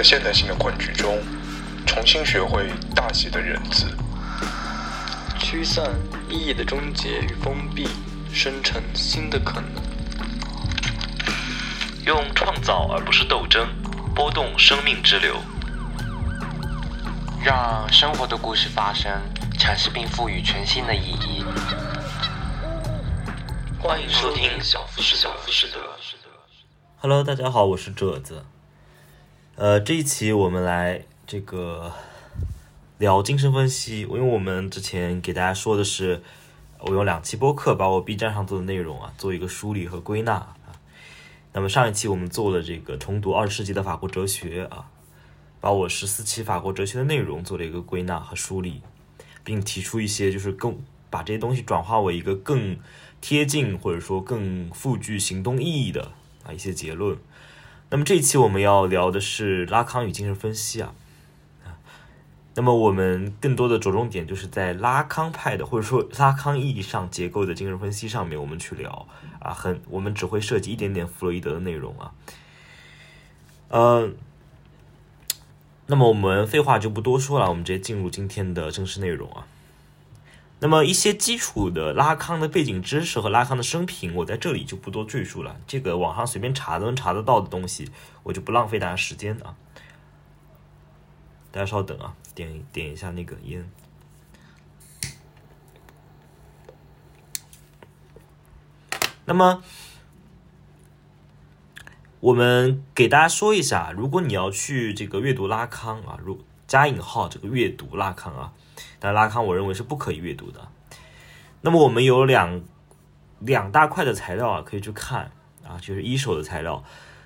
在现代性的困局中，重新学会大写的人字，驱散意义的终结与封闭，生成新的可能。用创造而不是斗争，拨动生命之流。让生活的故事发生，阐释并赋予全新的意义。欢迎收听小富士小富士德。Hello，大家好，我是褶子。呃，这一期我们来这个聊精神分析，因为我们之前给大家说的是，我用两期播客把我 B 站上做的内容啊做一个梳理和归纳啊。那么上一期我们做了这个重读二十世纪的法国哲学啊，把我十四期法国哲学的内容做了一个归纳和梳理，并提出一些就是更把这些东西转化为一个更贴近或者说更富具行动意义的啊一些结论。那么这一期我们要聊的是拉康与精神分析啊，那么我们更多的着重点就是在拉康派的或者说拉康意义上结构的精神分析上面，我们去聊啊，很我们只会涉及一点点弗洛伊德的内容啊，呃，那么我们废话就不多说了，我们直接进入今天的正式内容啊。那么一些基础的拉康的背景知识和拉康的生平，我在这里就不多赘述了。这个网上随便查都能查得到的东西，我就不浪费大家时间啊。大家稍等啊，点点一下那个烟。那么，我们给大家说一下，如果你要去这个阅读拉康啊，如加引号这个阅读拉康啊。但拉康我认为是不可以阅读的。那么我们有两两大块的材料啊，可以去看啊，就是一手的材料。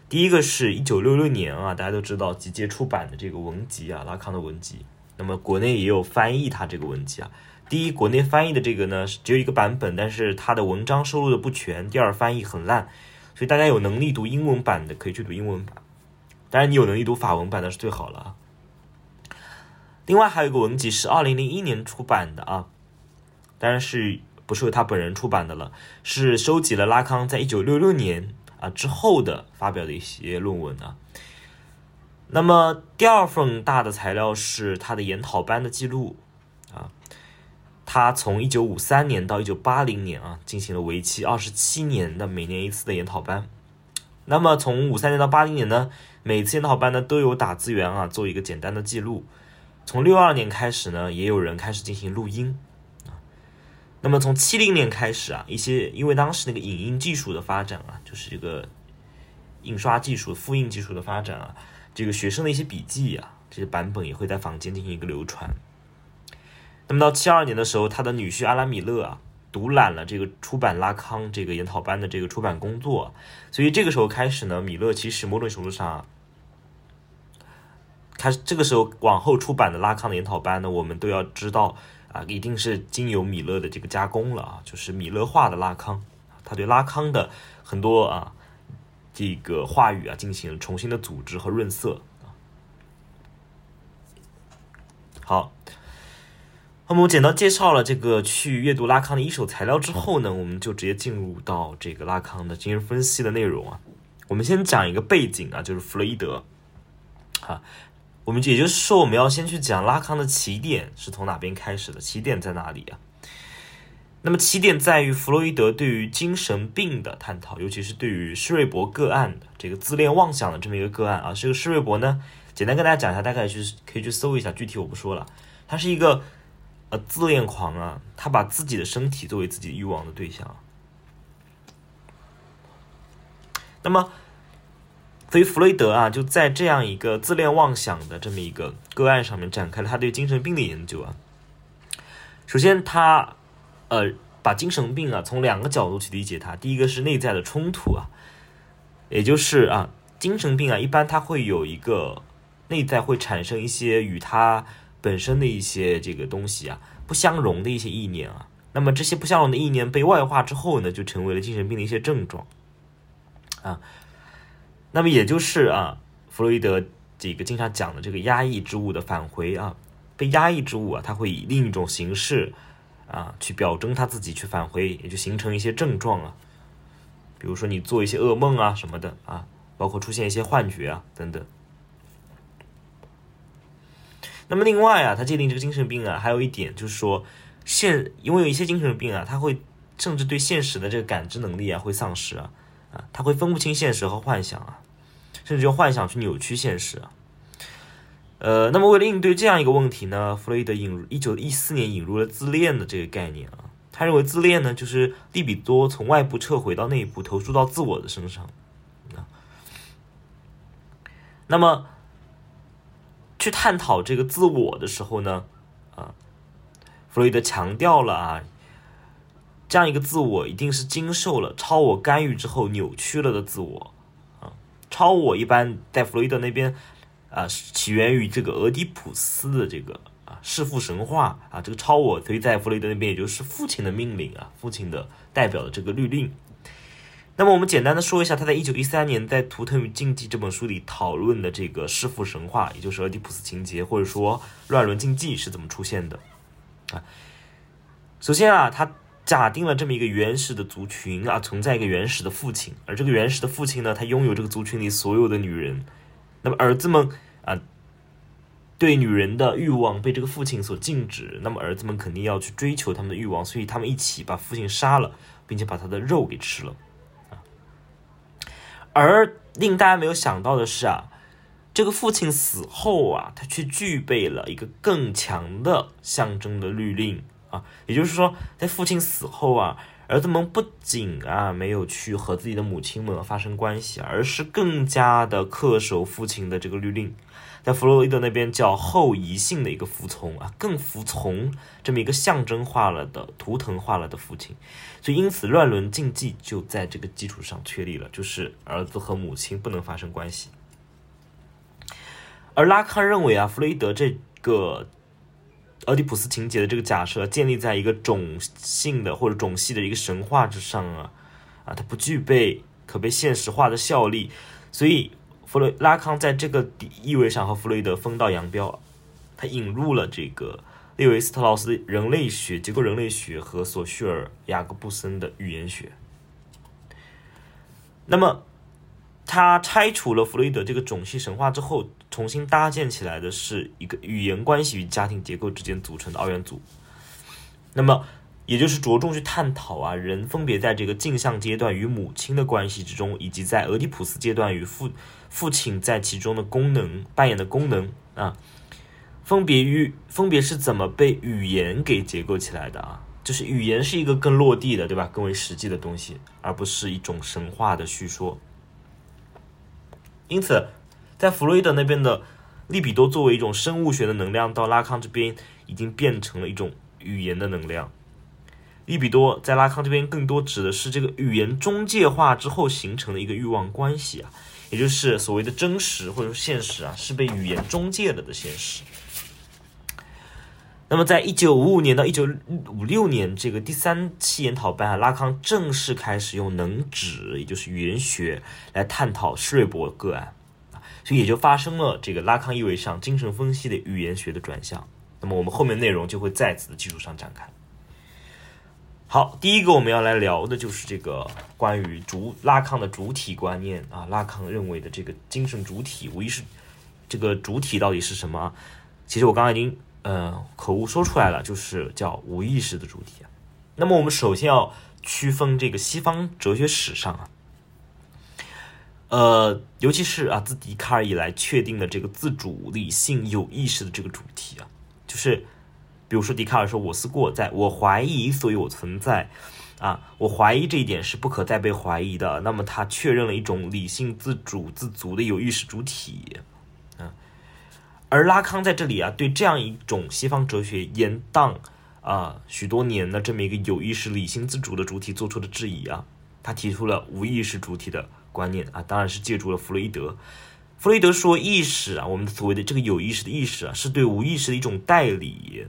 第一个是一九六六年啊，大家都知道集结出版的这个文集啊，拉康的文集。那么国内也有翻译他这个文集啊。第一，国内翻译的这个呢只有一个版本，但是它的文章收录的不全。第二，翻译很烂，所以大家有能力读英文版的可以去读英文版。当然，你有能力读法文版那是最好了。另外还有一个文集是二零零一年出版的啊，当然是不是由他本人出版的了，是收集了拉康在一九六六年啊之后的发表的一些论文啊。那么第二份大的材料是他的研讨班的记录啊，他从一九五三年到一九八零年啊进行了为期二十七年的每年一次的研讨班。那么从五三年到八零年呢，每次研讨班呢都有打字员啊做一个简单的记录。从六二年开始呢，也有人开始进行录音啊。那么从七零年开始啊，一些因为当时那个影音技术的发展啊，就是这个印刷技术、复印技术的发展啊，这个学生的一些笔记啊，这些版本也会在坊间进行一个流传。那么到七二年的时候，他的女婿阿拉米勒啊，独揽了这个出版拉康这个研讨班的这个出版工作，所以这个时候开始呢，米勒其实某种程度上。开他这个时候往后出版的拉康的研讨班呢，我们都要知道啊，一定是经由米勒的这个加工了啊，就是米勒化的拉康，他对拉康的很多啊这个话语啊进行了重新的组织和润色。好，那么我简单介绍了这个去阅读拉康的一手材料之后呢，我们就直接进入到这个拉康的精神分析的内容啊。我们先讲一个背景啊，就是弗洛伊德啊。我们也就是说，我们要先去讲拉康的起点是从哪边开始的？起点在哪里啊？那么起点在于弗洛伊德对于精神病的探讨，尤其是对于施瑞伯个案的这个自恋妄想的这么一个个案啊。这个施瑞伯呢，简单跟大家讲一下，大概就是可以去搜一下，具体我不说了。他是一个呃自恋狂啊，他把自己的身体作为自己欲望的对象。那么。所以弗洛伊德啊，就在这样一个自恋妄想的这么一个个案上面展开了他对精神病的研究啊。首先，他呃把精神病啊从两个角度去理解它。第一个是内在的冲突啊，也就是啊精神病啊一般它会有一个内在会产生一些与它本身的一些这个东西啊不相容的一些意念啊。那么这些不相容的意念被外化之后呢，就成为了精神病的一些症状啊。那么也就是啊，弗洛伊德这个经常讲的这个压抑之物的返回啊，被压抑之物啊，它会以另一种形式啊去表征他自己，去返回，也就形成一些症状啊，比如说你做一些噩梦啊什么的啊，包括出现一些幻觉啊等等。那么另外啊，他界定这个精神病啊，还有一点就是说，现因为有一些精神病啊，他会甚至对现实的这个感知能力啊会丧失啊啊，他会分不清现实和幻想啊，甚至用幻想去扭曲现实。呃，那么为了应对这样一个问题呢，弗洛伊德引入一九一四年引入了自恋的这个概念啊。他认为自恋呢，就是利比多从外部撤回到内部，投注到自我的身上啊。那么去探讨这个自我的时候呢，啊，弗洛伊德强调了啊，这样一个自我一定是经受了超我干预之后扭曲了的自我。超我一般在弗洛伊德那边。啊，起源于这个俄狄浦斯的这个啊弑父神话啊，这个超我，所以在弗洛伊德那边也就是父亲的命令啊，父亲的代表的这个律令。那么我们简单的说一下，他在一九一三年在《图腾与竞技》这本书里讨论的这个弑父神话，也就是俄狄浦斯情节，或者说乱伦禁忌是怎么出现的啊？首先啊，他假定了这么一个原始的族群啊，存在一个原始的父亲，而这个原始的父亲呢，他拥有这个族群里所有的女人。那么儿子们啊，对女人的欲望被这个父亲所禁止，那么儿子们肯定要去追求他们的欲望，所以他们一起把父亲杀了，并且把他的肉给吃了。而令大家没有想到的是啊，这个父亲死后啊，他却具备了一个更强的象征的律令啊，也就是说，在父亲死后啊。儿子们不仅啊没有去和自己的母亲们发生关系，而是更加的恪守父亲的这个律令，在弗洛伊德那边叫后遗性的一个服从啊，更服从这么一个象征化了的图腾化了的父亲，所以因此乱伦禁忌就在这个基础上确立了，就是儿子和母亲不能发生关系。而拉康认为啊，弗洛伊德这个。俄狄浦斯情节的这个假设建立在一个种性的或者种系的一个神话之上啊，啊，它不具备可被现实化的效力，所以弗洛拉康在这个意味上和弗洛伊德分道扬镳，他引入了这个列维斯特劳斯的人类学、结构人类学和索绪尔雅各布森的语言学，那么。他拆除了弗洛伊德这个种系神话之后，重新搭建起来的是一个语言关系与家庭结构之间组成的二元组。那么，也就是着重去探讨啊，人分别在这个镜像阶段与母亲的关系之中，以及在俄狄浦斯阶段与父父亲在其中的功能扮演的功能啊，分别与分别是怎么被语言给结构起来的啊？就是语言是一个更落地的，对吧？更为实际的东西，而不是一种神话的叙说。因此，在弗洛伊德那边的利比多作为一种生物学的能量，到拉康这边已经变成了一种语言的能量。利比多在拉康这边更多指的是这个语言中介化之后形成的一个欲望关系啊，也就是所谓的真实或者说现实啊，是被语言中介了的现实。那么，在一九五五年到一九五六年这个第三期研讨班啊，拉康正式开始用能指，也就是语言学来探讨施瑞博个案，所以也就发生了这个拉康意味上精神分析的语言学的转向。那么，我们后面内容就会在此的基础上展开。好，第一个我们要来聊的就是这个关于主拉康的主体观念啊，拉康认为的这个精神主体，无疑是这个主体到底是什么？其实我刚刚已经。呃，口误说出来了，就是叫无意识的主体。那么我们首先要区分这个西方哲学史上啊，呃，尤其是啊自笛卡尔以来确定的这个自主、理性、有意识的这个主题啊，就是比如说笛卡尔说我思过，在我怀疑，所以我存在啊，我怀疑这一点是不可再被怀疑的。那么他确认了一种理性、自主、自足的有意识主体。而拉康在这里啊，对这样一种西方哲学延宕啊许多年的这么一个有意识、理性、自主的主体做出的质疑啊，他提出了无意识主体的观念啊，当然是借助了弗洛伊德。弗洛伊德说，意识啊，我们所谓的这个有意识的意识啊，是对无意识的一种代理。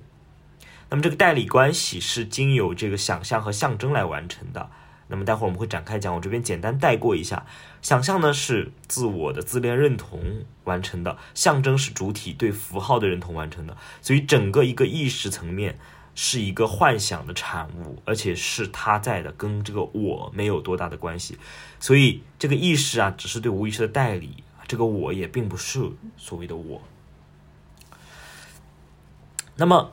那么这个代理关系是经由这个想象和象征来完成的。那么待会儿我们会展开讲，我这边简单带过一下。想象呢是自我的自恋认同完成的，象征是主体对符号的认同完成的。所以整个一个意识层面是一个幻想的产物，而且是他在的，跟这个我没有多大的关系。所以这个意识啊，只是对无意识的代理，这个我也并不是所谓的我。那么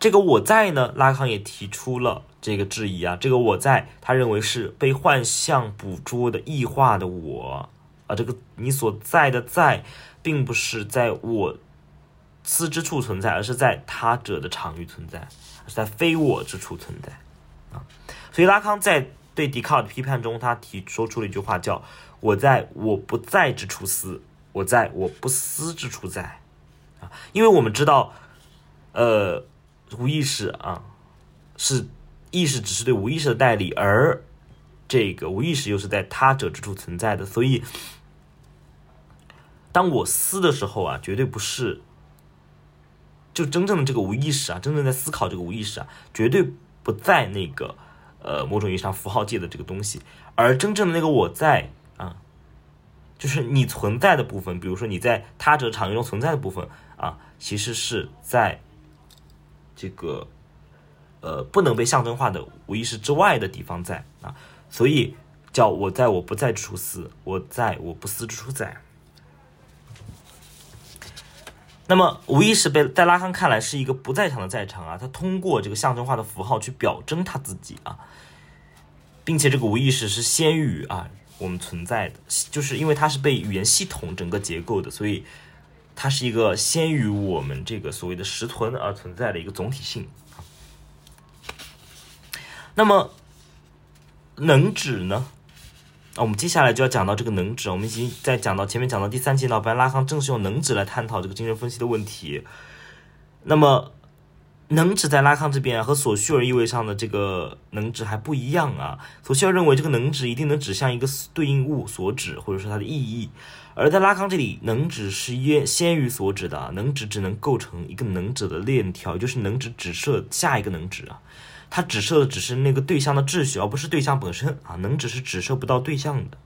这个我在呢，拉康也提出了这个质疑啊。这个我在，他认为是被幻象捕捉的异化的我啊。这个你所在的在，并不是在我思之处存在，而是在他者的场域存在，是在非我之处存在啊。所以拉康在对笛卡尔的批判中，他提说出了一句话，叫“我在我不在之处思，我在我不思之处在”啊。因为我们知道。呃，无意识啊，是意识只是对无意识的代理，而这个无意识又是在他者之处存在的。所以，当我思的时候啊，绝对不是就真正的这个无意识啊，真正在思考这个无意识啊，绝对不在那个呃某种意义上符号界的这个东西，而真正的那个我在啊，就是你存在的部分，比如说你在他者场域中存在的部分啊，其实是在。这个，呃，不能被象征化的无意识之外的地方在啊，所以叫我在我不在之处思，我在我不思之处在。那么无意识被在拉康看来是一个不在场的在场啊，他通过这个象征化的符号去表征他自己啊，并且这个无意识是先于啊我们存在的，就是因为它是被语言系统整个结构的，所以。它是一个先于我们这个所谓的实存而存在的一个总体性。那么能指呢？啊，我们接下来就要讲到这个能指。我们已经在讲到前面讲到第三节呢，本来拉康正是用能指来探讨这个精神分析的问题。那么能指在拉康这边和索绪尔意味上的这个能指还不一样啊。索绪尔认为这个能指一定能指向一个对应物所指，或者说它的意义。而在拉康这里，能指是先先于所指的，能指只能构成一个能指的链条，就是能指指涉下一个能指啊，它指涉的只是那个对象的秩序，而不是对象本身啊，能指是指涉不到对象的。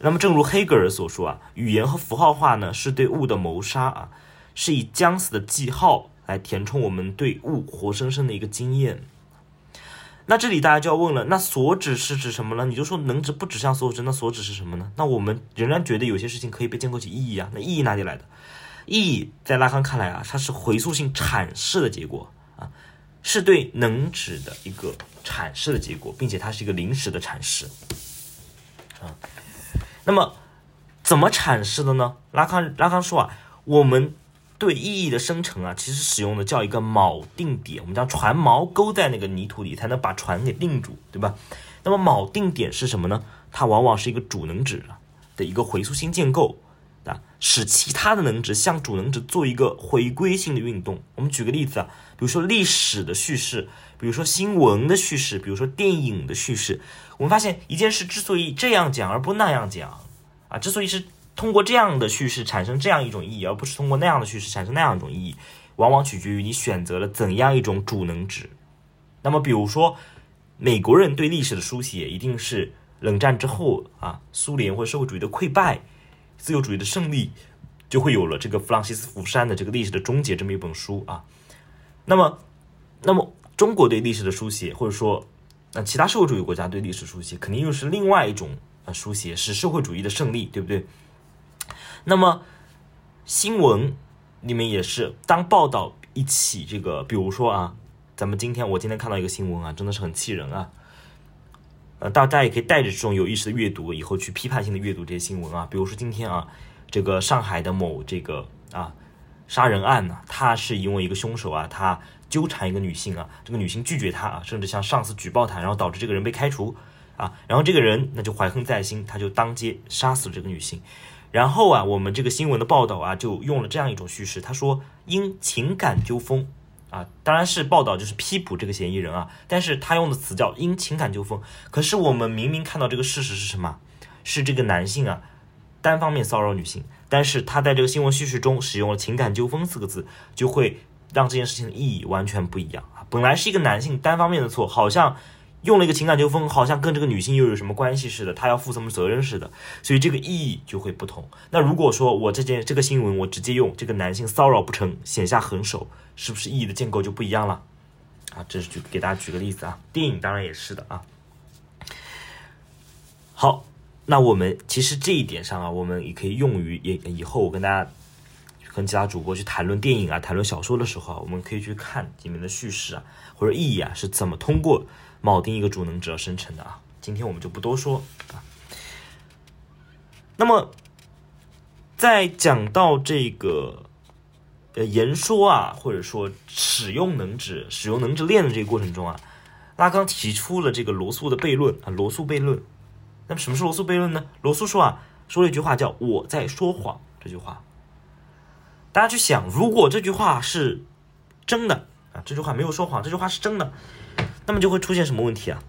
那么，正如黑格尔所说啊，语言和符号化呢，是对物的谋杀啊，是以将死的记号来填充我们对物活生生的一个经验。那这里大家就要问了，那所指是指什么呢？你就说能指不指向所指，那所指是什么呢？那我们仍然觉得有些事情可以被建构起意义啊。那意义哪里来的？意义在拉康看来啊，它是回溯性阐释的结果，是对能指的一个阐释的结果，并且它是一个临时的阐释啊。那么怎么阐释的呢？拉康拉康说啊，我们。对意义的生成啊，其实使用的叫一个锚定点，我们将船锚勾在那个泥土里，才能把船给定住，对吧？那么锚定点是什么呢？它往往是一个主能指的一个回溯性建构，使其他的能指向主能指做一个回归性的运动。我们举个例子啊，比如说历史的叙事，比如说新闻的叙事，比如说电影的叙事，我们发现一件事之所以这样讲而不那样讲啊，之所以是。通过这样的叙事产生这样一种意义，而不是通过那样的叙事产生那样一种意义，往往取决于你选择了怎样一种主能指。那么，比如说，美国人对历史的书写一定是冷战之后啊，苏联或社会主义的溃败，自由主义的胜利，就会有了这个弗朗西斯福山的这个历史的终结这么一本书啊。那么，那么中国对历史的书写，或者说那其他社会主义国家对历史书写，肯定又是另外一种啊书写，是社会主义的胜利，对不对？那么，新闻里面也是，当报道一起这个，比如说啊，咱们今天我今天看到一个新闻啊，真的是很气人啊。呃，大家也可以带着这种有意识的阅读，以后去批判性的阅读这些新闻啊。比如说今天啊，这个上海的某这个啊杀人案呢，他是因为一个凶手啊，他纠缠一个女性啊，这个女性拒绝他啊，甚至向上司举报他，然后导致这个人被开除啊，然后这个人那就怀恨在心，他就当街杀死了这个女性。然后啊，我们这个新闻的报道啊，就用了这样一种叙事。他说，因情感纠纷啊，当然是报道就是批捕这个嫌疑人啊，但是他用的词叫因情感纠纷。可是我们明明看到这个事实是什么？是这个男性啊单方面骚扰女性，但是他在这个新闻叙事中使用了情感纠纷四个字，就会让这件事情的意义完全不一样啊。本来是一个男性单方面的错，好像。用了一个情感纠纷，好像跟这个女性又有什么关系似的，他要负什么责任似的，所以这个意义就会不同。那如果说我这件这个新闻，我直接用这个男性骚扰不成，显下狠手，是不是意义的建构就不一样了？啊，这是举给大家举个例子啊，电影当然也是的啊。好，那我们其实这一点上啊，我们也可以用于也以后我跟大家跟其他主播去谈论电影啊、谈论小说的时候啊，我们可以去看里面的叙事啊或者意义啊是怎么通过铆钉一个主能指而生成的啊。今天我们就不多说啊。那么，在讲到这个呃言说啊，或者说使用能指、使用能指链的这个过程中啊，拉康提出了这个罗素的悖论啊，罗素悖论。那么什么是罗素悖论呢？罗素说啊，说了一句话叫“我在说谎”这句话。大家去想，如果这句话是真的啊，这句话没有说谎，这句话是真的，那么就会出现什么问题啊？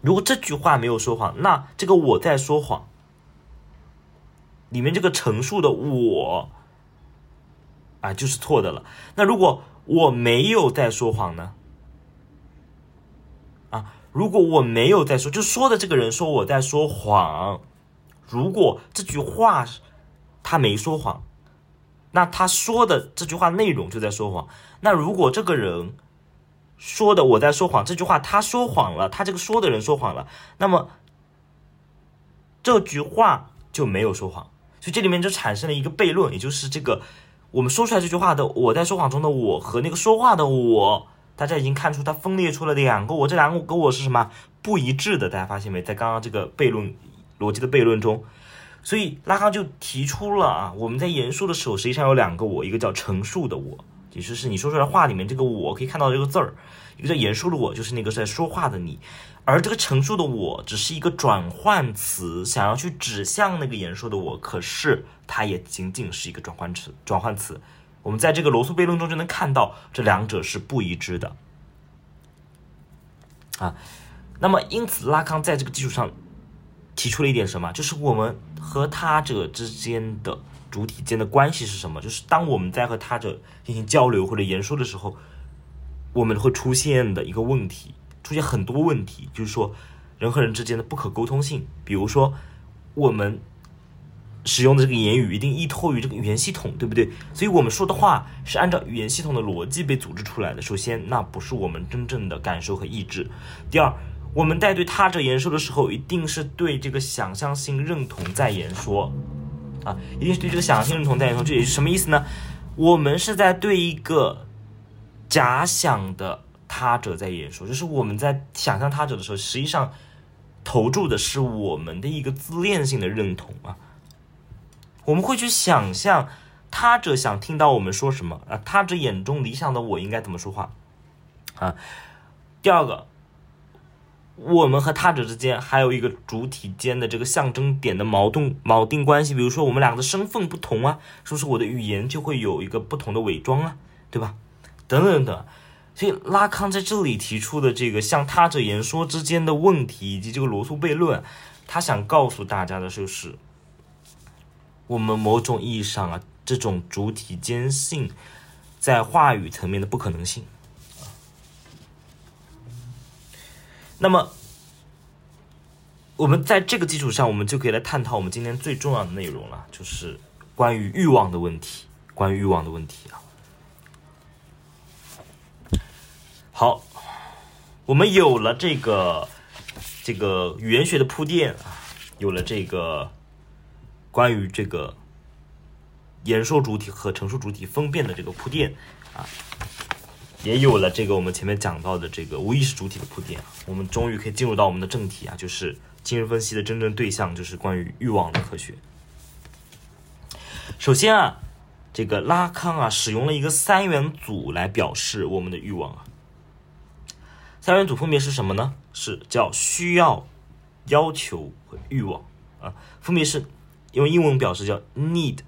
如果这句话没有说谎，那这个“我在说谎”里面这个陈述的“我”啊就是错的了。那如果我没有在说谎呢？啊？如果我没有在说，就说的这个人说我在说谎。如果这句话他没说谎，那他说的这句话内容就在说谎。那如果这个人说的我在说谎这句话他说谎了，他这个说的人说谎了，那么这句话就没有说谎。所以这里面就产生了一个悖论，也就是这个我们说出来这句话的我在说谎中的我和那个说话的我。大家已经看出它分裂出了两个我，这两个跟我是什么不一致的？大家发现没？在刚刚这个悖论逻辑的悖论中，所以拉康就提出了啊，我们在言说的时候，实际上有两个我，一个叫陈述的我，其实是你说出来话里面这个我可以看到这个字儿；一个叫言说的我，就是那个在说话的你。而这个陈述的我只是一个转换词，想要去指向那个言说的我，可是它也仅仅是一个转换词，转换词。我们在这个罗素悖论中就能看到这两者是不一致的，啊，那么因此拉康在这个基础上提出了一点什么？就是我们和他者之间的主体间的关系是什么？就是当我们在和他者进行交流或者言说的时候，我们会出现的一个问题，出现很多问题，就是说人和人之间的不可沟通性，比如说我们。使用的这个言语一定依托于这个语言系统，对不对？所以我们说的话是按照语言系统的逻辑被组织出来的。首先，那不是我们真正的感受和意志。第二，我们在对他者言说的时候，一定是对这个想象性认同在言说，啊，一定是对这个想象性认同在言说。这也是什么意思呢？我们是在对一个假想的他者在演说，就是我们在想象他者的时候，实际上投注的是我们的一个自恋性的认同啊。我们会去想象他者想听到我们说什么啊？他者眼中理想的我应该怎么说话啊？第二个，我们和他者之间还有一个主体间的这个象征点的矛盾锚定关系，比如说我们两个的身份不同啊，是不是我的语言就会有一个不同的伪装啊？对吧？等等等，所以拉康在这里提出的这个向他者言说之间的问题，以及这个罗素悖论，他想告诉大家的就是。我们某种意义上啊，这种主体间性在话语层面的不可能性那么，我们在这个基础上，我们就可以来探讨我们今天最重要的内容了，就是关于欲望的问题。关于欲望的问题啊。好，我们有了这个这个语言学的铺垫啊，有了这个。关于这个言说主体和陈述主体分辨的这个铺垫啊，也有了这个我们前面讲到的这个无意识主体的铺垫啊，我们终于可以进入到我们的正题啊，就是精神分析的真正对象就是关于欲望的科学。首先啊，这个拉康啊使用了一个三元组来表示我们的欲望啊，三元组分别是什么呢？是叫需要、要求和欲望啊，分别是。用英文表示叫 need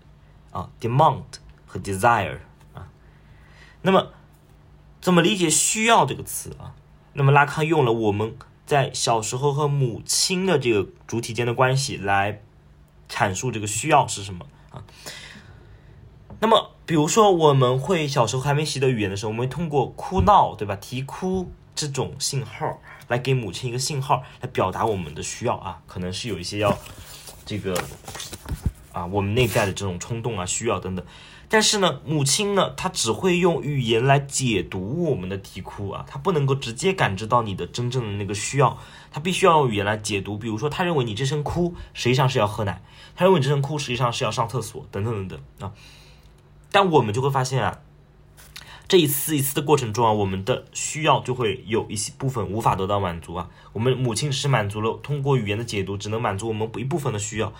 啊，demand 和 desire 啊。那么怎么理解需要这个词啊？那么拉康用了我们在小时候和母亲的这个主体间的关系来阐述这个需要是什么啊？那么比如说我们会小时候还没习得语言的时候，我们会通过哭闹对吧？啼哭这种信号来给母亲一个信号来表达我们的需要啊，可能是有一些要。这个啊，我们内在的这种冲动啊、需要等等。但是呢，母亲呢，她只会用语言来解读我们的啼哭啊，她不能够直接感知到你的真正的那个需要，她必须要用语言来解读。比如说，她认为你这声哭实际上是要喝奶，她认为你这声哭实际上是要上厕所，等等等等啊。但我们就会发现啊，这一次一次的过程中啊，我们的需要就会有一些部分无法得到满足啊。我们母亲只是满足了通过语言的解读，只能满足我们一部分的需要。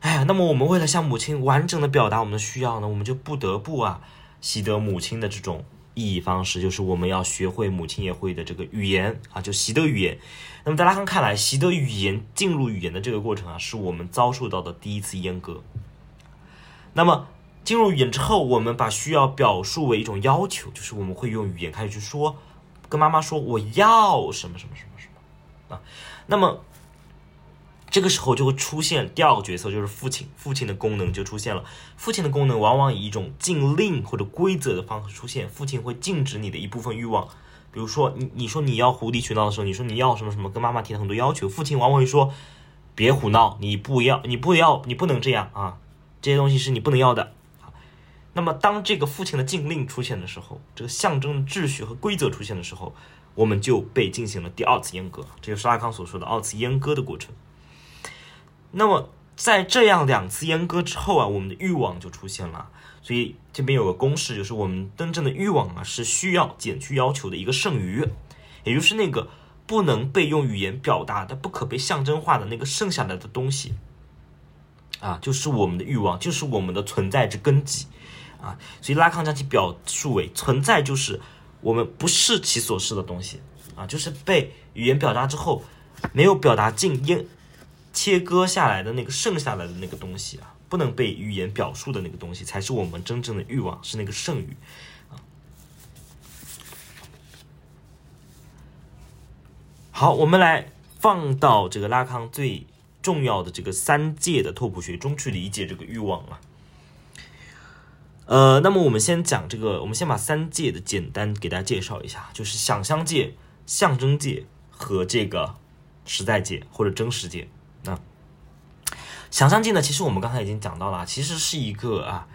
哎呀，那么我们为了向母亲完整的表达我们的需要呢，我们就不得不啊习得母亲的这种意义方式，就是我们要学会母亲也会的这个语言啊，就习得语言。那么在拉康看来，习得语言、进入语言的这个过程啊，是我们遭受到的第一次阉割。那么进入语言之后，我们把需要表述为一种要求，就是我们会用语言开始去说，跟妈妈说我要什么什么什么什么啊。那么这个时候就会出现第二个角色，就是父亲。父亲的功能就出现了。父亲的功能往往以一种禁令或者规则的方式出现。父亲会禁止你的一部分欲望，比如说你你说你要无理取闹的时候，你说你要什么什么，跟妈妈提了很多要求，父亲往往会说别胡闹，你不要，你不要，你不能这样啊，这些东西是你不能要的。那么当这个父亲的禁令出现的时候，这个象征秩序和规则出现的时候，我们就被进行了第二次阉割，这就是阿康所说的二次阉割的过程。那么，在这样两次阉割之后啊，我们的欲望就出现了。所以这边有个公式，就是我们真正的欲望啊，是需要减去要求的一个剩余，也就是那个不能被用语言表达的、不可被象征化的那个剩下来的东西啊，就是我们的欲望，就是我们的存在之根基啊。所以拉康将其表述为存在就是我们不是其所是的东西啊，就是被语言表达之后没有表达尽阉。切割下来的那个剩下来的那个东西啊，不能被语言表述的那个东西，才是我们真正的欲望，是那个剩余。好，我们来放到这个拉康最重要的这个三界的拓扑学中去理解这个欲望啊。呃，那么我们先讲这个，我们先把三界的简单给大家介绍一下，就是想象界、象征界和这个实在界或者真实界。想象镜呢？其实我们刚才已经讲到了，其实是一个啊，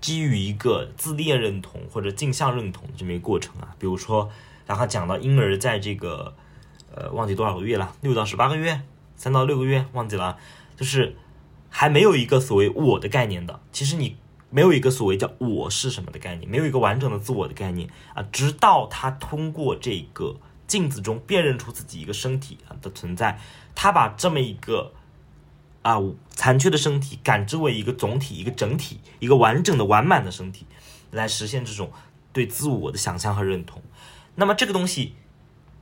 基于一个自恋认同或者镜像认同这么一个过程啊。比如说，然后讲到婴儿在这个呃忘记多少个月了，六到十八个月，三到六个月忘记了，就是还没有一个所谓我的概念的。其实你没有一个所谓叫我是什么的概念，没有一个完整的自我的概念啊。直到他通过这个镜子中辨认出自己一个身体啊的存在。他把这么一个啊残缺的身体感知为一个总体、一个整体、一个完整的、完满的身体，来实现这种对自我的想象和认同。那么这个东西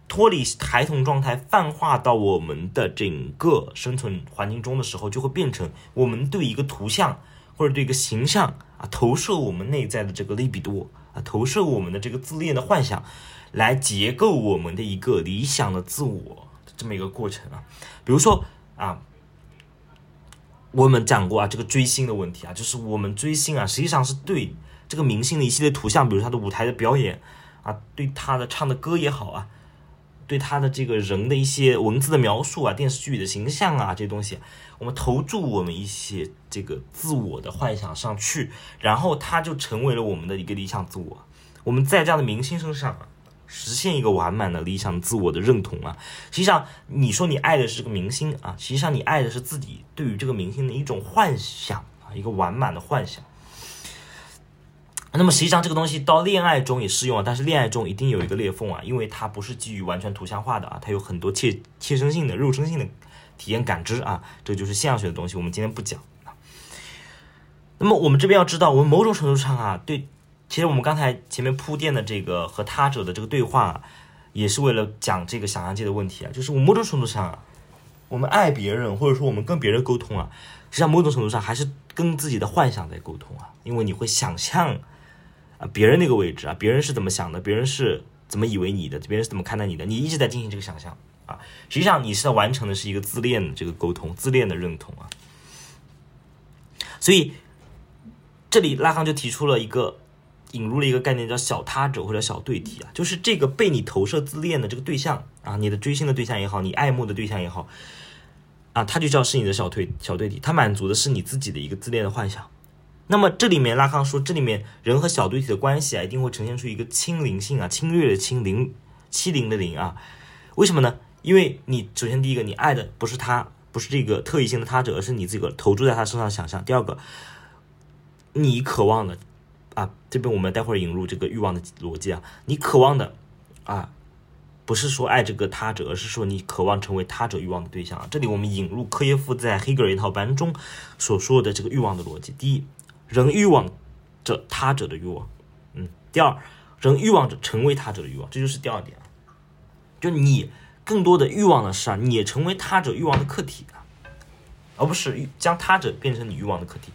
脱离孩童状态，泛化到我们的整个生存环境中的时候，就会变成我们对一个图像或者对一个形象啊投射我们内在的这个利比多啊，投射我们的这个自恋的幻想，来结构我们的一个理想的自我。这么一个过程啊，比如说啊，我们讲过啊，这个追星的问题啊，就是我们追星啊，实际上是对这个明星的一系列图像，比如他的舞台的表演啊，对他的唱的歌也好啊，对他的这个人的一些文字的描述啊，电视剧的形象啊，这些东西，我们投注我们一些这个自我的幻想上去，然后他就成为了我们的一个理想自我。我们在这样的明星身上。实现一个完满的理想自我的认同啊！实际上，你说你爱的是这个明星啊，实际上你爱的是自己对于这个明星的一种幻想啊，一个完满的幻想。那么实际上这个东西到恋爱中也适用啊，但是恋爱中一定有一个裂缝啊，因为它不是基于完全图像化的啊，它有很多切切身性的肉身性的体验感知啊，这就是现象学的东西，我们今天不讲。那么我们这边要知道，我们某种程度上啊，对。其实我们刚才前面铺垫的这个和他者的这个对话，也是为了讲这个想象界的问题啊。就是我某种程度上，我们爱别人，或者说我们跟别人沟通啊，实际上某种程度上还是跟自己的幻想在沟通啊。因为你会想象啊别人那个位置啊，别人是怎么想的，别人是怎么以为你的，别人是怎么看待你的，你一直在进行这个想象啊。实际上你是在完成的是一个自恋的这个沟通，自恋的认同啊。所以这里拉康就提出了一个。引入了一个概念叫小他者或者小对体啊，就是这个被你投射自恋的这个对象啊，你的追星的对象也好，你爱慕的对象也好，啊，他就叫是你的小对小对体，他满足的是你自己的一个自恋的幻想。那么这里面拉康说，这里面人和小对体的关系啊，一定会呈现出一个亲邻性啊，侵略的侵，凌欺凌的凌啊。为什么呢？因为你首先第一个，你爱的不是他，不是这个特异性的他者，而是你这个投注在他身上的想象。第二个，你渴望的啊，这边我们待会儿引入这个欲望的逻辑啊，你渴望的啊。不是说爱这个他者，而是说你渴望成为他者欲望的对象啊。这里我们引入科耶夫在黑格尔一套班中所说的这个欲望的逻辑：第一，人欲望着他者的欲望；嗯，第二，人欲望着成为他者的欲望。这就是第二点啊，就你更多的欲望的是啊，你成为他者欲望的客体啊，而不是将他者变成你欲望的客体。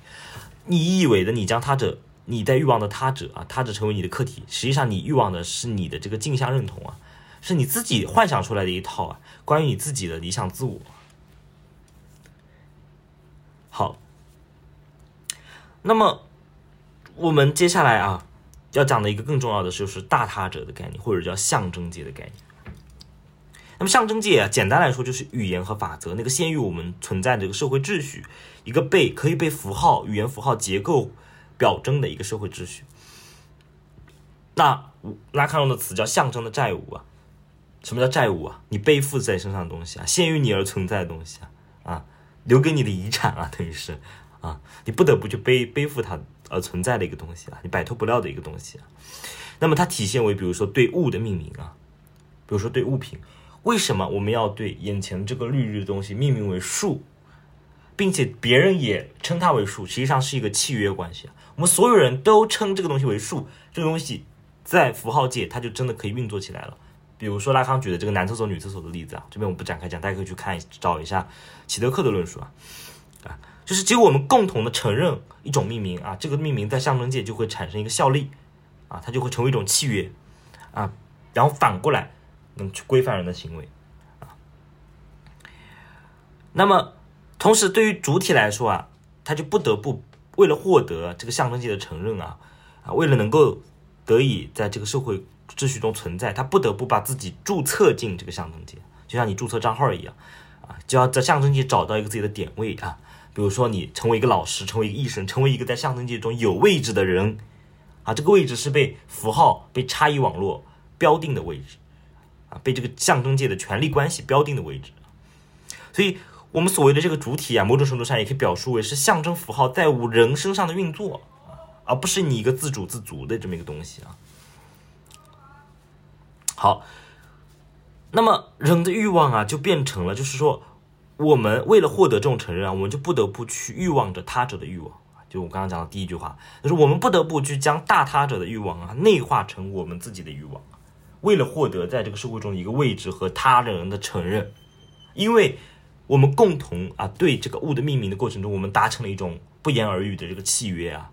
你以为的你将他者，你在欲望的他者啊，他者成为你的客体，实际上你欲望的是你的这个镜像认同啊。是你自己幻想出来的一套啊，关于你自己的理想自我。好，那么我们接下来啊要讲的一个更重要的就是大他者的概念，或者叫象征界的概念。那么象征界啊，简单来说就是语言和法则，那个限于我们存在的这个社会秩序，一个被可以被符号、语言符号结构表征的一个社会秩序。那拉康用的词叫象征的债务啊。什么叫债务啊？你背负在身上的东西啊，限于你而存在的东西啊，啊，留给你的遗产啊，等于是啊，你不得不去背背负它而存在的一个东西啊，你摆脱不了的一个东西啊。那么它体现为，比如说对物的命名啊，比如说对物品，为什么我们要对眼前这个绿绿的东西命名为树，并且别人也称它为数，实际上是一个契约关系啊。我们所有人都称这个东西为数，这个东西在符号界它就真的可以运作起来了。比如说拉康举的这个男厕所、女厕所的例子啊，这边我不展开讲，大家可以去看找一下齐德克的论述啊，啊，就是只有我们共同的承认一种命名啊，这个命名在象征界就会产生一个效力啊，它就会成为一种契约啊，然后反过来能去规范人的行为啊。那么同时对于主体来说啊，他就不得不为了获得这个象征界的承认啊啊，为了能够得以在这个社会。秩序中存在，他不得不把自己注册进这个象征界，就像你注册账号一样，啊，就要在象征界找到一个自己的点位啊。比如说，你成为一个老师，成为一个医生，成为一个在象征界中有位置的人，啊，这个位置是被符号、被差异网络标定的位置，啊，被这个象征界的权力关系标定的位置。所以，我们所谓的这个主体啊，某种程度上也可以表述为是象征符号在我人身上的运作，而不是你一个自主自足的这么一个东西啊。好，那么人的欲望啊，就变成了，就是说，我们为了获得这种承认啊，我们就不得不去欲望着他者的欲望就我刚刚讲的第一句话，就是我们不得不去将大他者的欲望啊内化成我们自己的欲望，为了获得在这个社会中一个位置和他人的承认，因为我们共同啊对这个物的命名的过程中，我们达成了一种不言而喻的这个契约啊，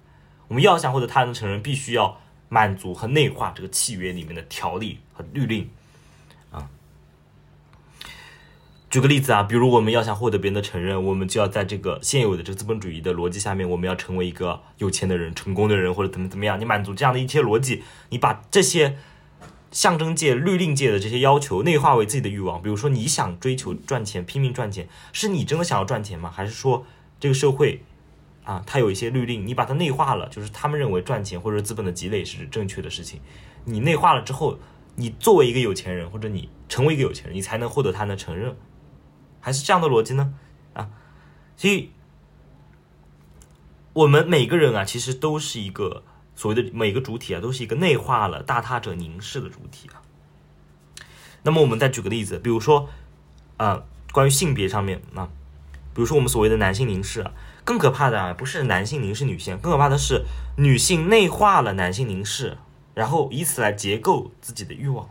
我们要想获得他人的承认，必须要。满足和内化这个契约里面的条例和律令，啊，举个例子啊，比如我们要想获得别人的承认，我们就要在这个现有的这个资本主义的逻辑下面，我们要成为一个有钱的人、成功的人或者怎么怎么样。你满足这样的一些逻辑，你把这些象征界、律令界的这些要求内化为自己的欲望。比如说，你想追求赚钱、拼命赚钱，是你真的想要赚钱吗？还是说这个社会？啊，它有一些律令，你把它内化了，就是他们认为赚钱或者资本的积累是正确的事情。你内化了之后，你作为一个有钱人，或者你成为一个有钱人，你才能获得他的承认，还是这样的逻辑呢？啊，所以我们每个人啊，其实都是一个所谓的每个主体啊，都是一个内化了大他者凝视的主体啊。那么我们再举个例子，比如说啊，关于性别上面啊，比如说我们所谓的男性凝视啊。更可怕的啊，不是男性凝视女性，更可怕的是女性内化了男性凝视，然后以此来结构自己的欲望。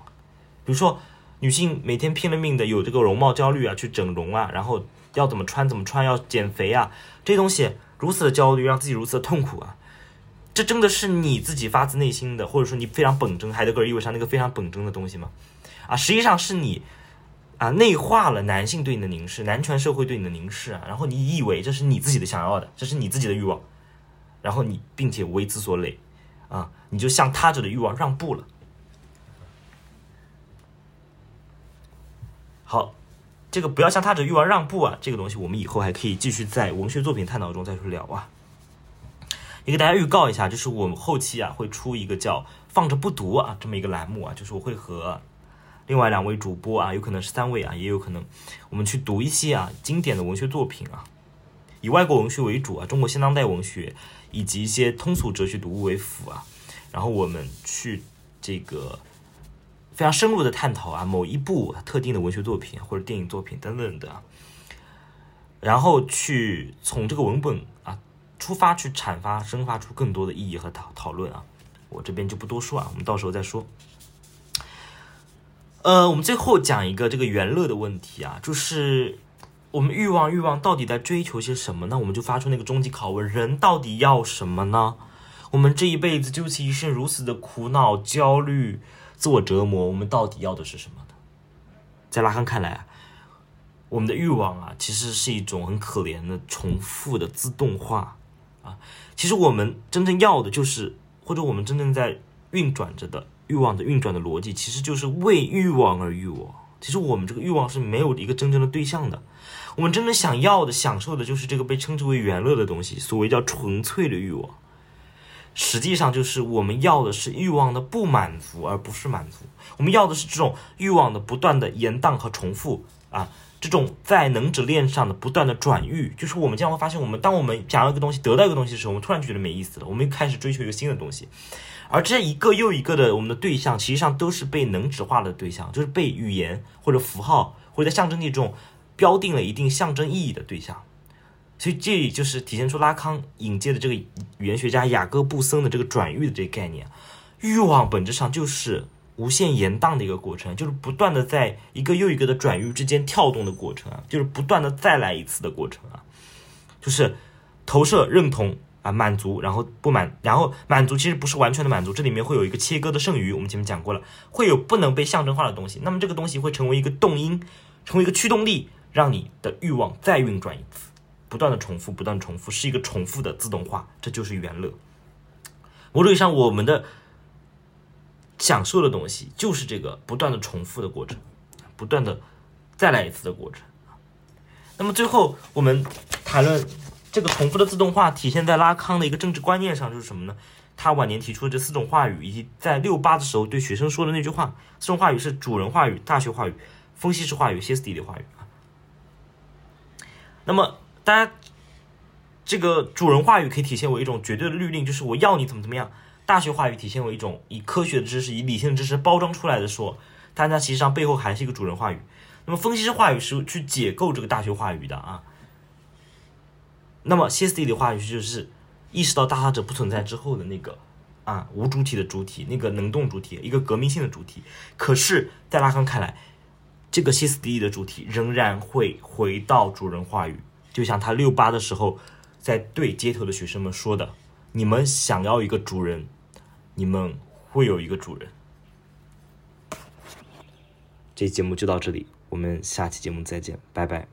比如说，女性每天拼了命的有这个容貌焦虑啊，去整容啊，然后要怎么穿怎么穿，要减肥啊，这东西如此的焦虑，让自己如此的痛苦啊，这真的是你自己发自内心的，或者说你非常本真，海德格尔意味上那个非常本真的东西吗？啊，实际上是你。啊，内化了男性对你的凝视，男权社会对你的凝视啊，然后你以为这是你自己的想要的，这是你自己的欲望，然后你并且为此所累，啊，你就向他者的欲望让步了。好，这个不要向他者欲望让步啊，这个东西我们以后还可以继续在文学作品探讨中再去聊啊。也给大家预告一下，就是我们后期啊会出一个叫“放着不读”啊这么一个栏目啊，就是我会和另外两位主播啊，有可能是三位啊，也有可能我们去读一些啊经典的文学作品啊，以外国文学为主啊，中国现当代文学以及一些通俗哲学读物为辅啊，然后我们去这个非常深入的探讨啊某一部特定的文学作品或者电影作品等等的，然后去从这个文本。出发去阐发、生发出更多的意义和讨讨论啊，我这边就不多说啊，我们到时候再说。呃，我们最后讲一个这个元乐的问题啊，就是我们欲望欲望到底在追求些什么呢？我们就发出那个终极拷问：人到底要什么呢？我们这一辈子究其一生如此的苦恼、焦虑、自我折磨，我们到底要的是什么呢？在拉康看来啊，我们的欲望啊，其实是一种很可怜的重复的自动化。啊，其实我们真正要的就是，或者我们真正在运转着的欲望的运转的逻辑，其实就是为欲望而欲望。其实我们这个欲望是没有一个真正的对象的，我们真正想要的、享受的，就是这个被称之为原乐的东西，所谓叫纯粹的欲望。实际上就是我们要的是欲望的不满足，而不是满足。我们要的是这种欲望的不断的延宕和重复啊。这种在能指链上的不断的转运，就是我们经常会发现，我们当我们想要一个东西，得到一个东西的时候，我们突然觉得没意思了，我们又开始追求一个新的东西，而这一个又一个的我们的对象，实际上都是被能指化的对象，就是被语言或者符号或者在象征意中标定了一定象征意义的对象，所以这就是体现出拉康引介的这个语言学家雅各布森的这个转运的这个概念，欲望本质上就是。无限延宕的一个过程，就是不断的在一个又一个的转运之间跳动的过程啊，就是不断的再来一次的过程啊，就是投射、认同啊、满足，然后不满，然后满足其实不是完全的满足，这里面会有一个切割的剩余。我们前面讲过了，会有不能被象征化的东西，那么这个东西会成为一个动因，成为一个驱动力，让你的欲望再运转一次，不断的重复，不断重复，是一个重复的自动化，这就是原乐。某种意义上，我们的。享受的东西就是这个不断的重复的过程，不断的再来一次的过程。那么最后我们谈论这个重复的自动化体现在拉康的一个政治观念上，就是什么呢？他晚年提出的这四种话语，以及在六八的时候对学生说的那句话，四种话语是主人话语、大学话语、分析式话语、歇斯底里话语。那么大家这个主人话语可以体现为一种绝对的律令，就是我要你怎么怎么样。大学话语体现为一种以科学的知识、以理性的知识包装出来的说，但它实际上背后还是一个主人话语。那么分析师话语是去解构这个大学话语的啊。那么歇斯底里话语就是意识到大他者不存在之后的那个啊无主体的主体，那个能动主体，一个革命性的主体。可是，在拉康看来，这个歇斯底里的主体仍然会回到主人话语，就像他六八的时候在对街头的学生们说的。你们想要一个主人，你们会有一个主人。这节目就到这里，我们下期节目再见，拜拜。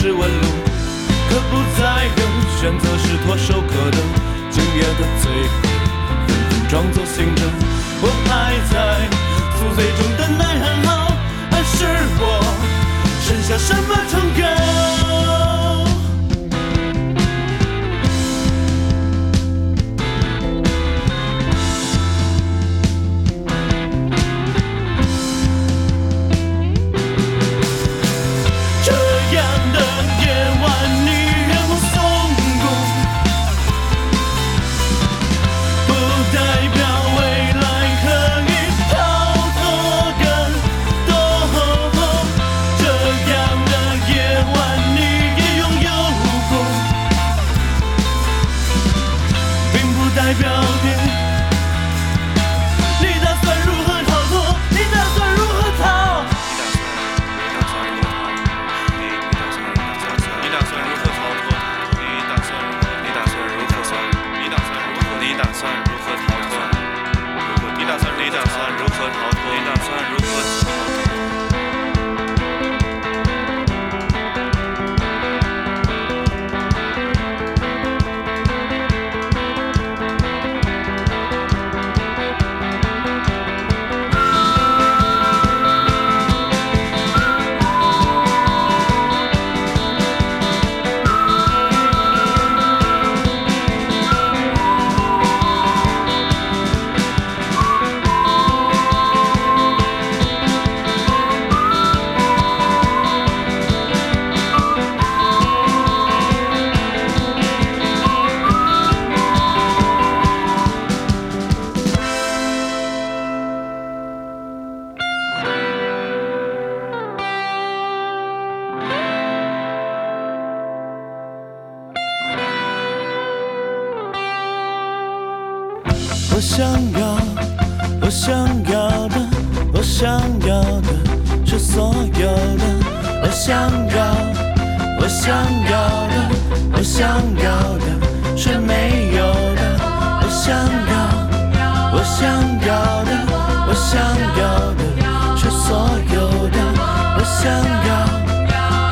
是纹路，可不再有选择，是唾手可得。今夜的最后，纷狠装作醒着。我还在宿醉中等待，很好。还是我剩下什么痛感？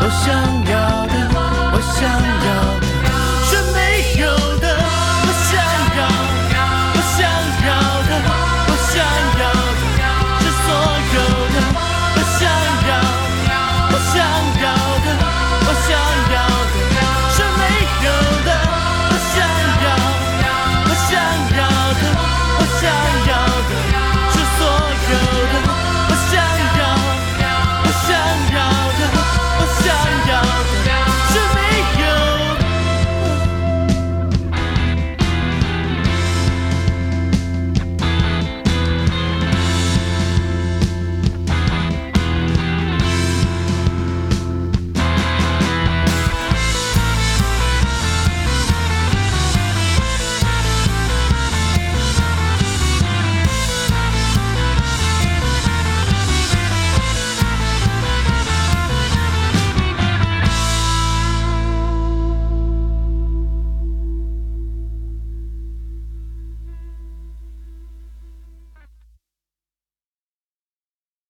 我想要的我想要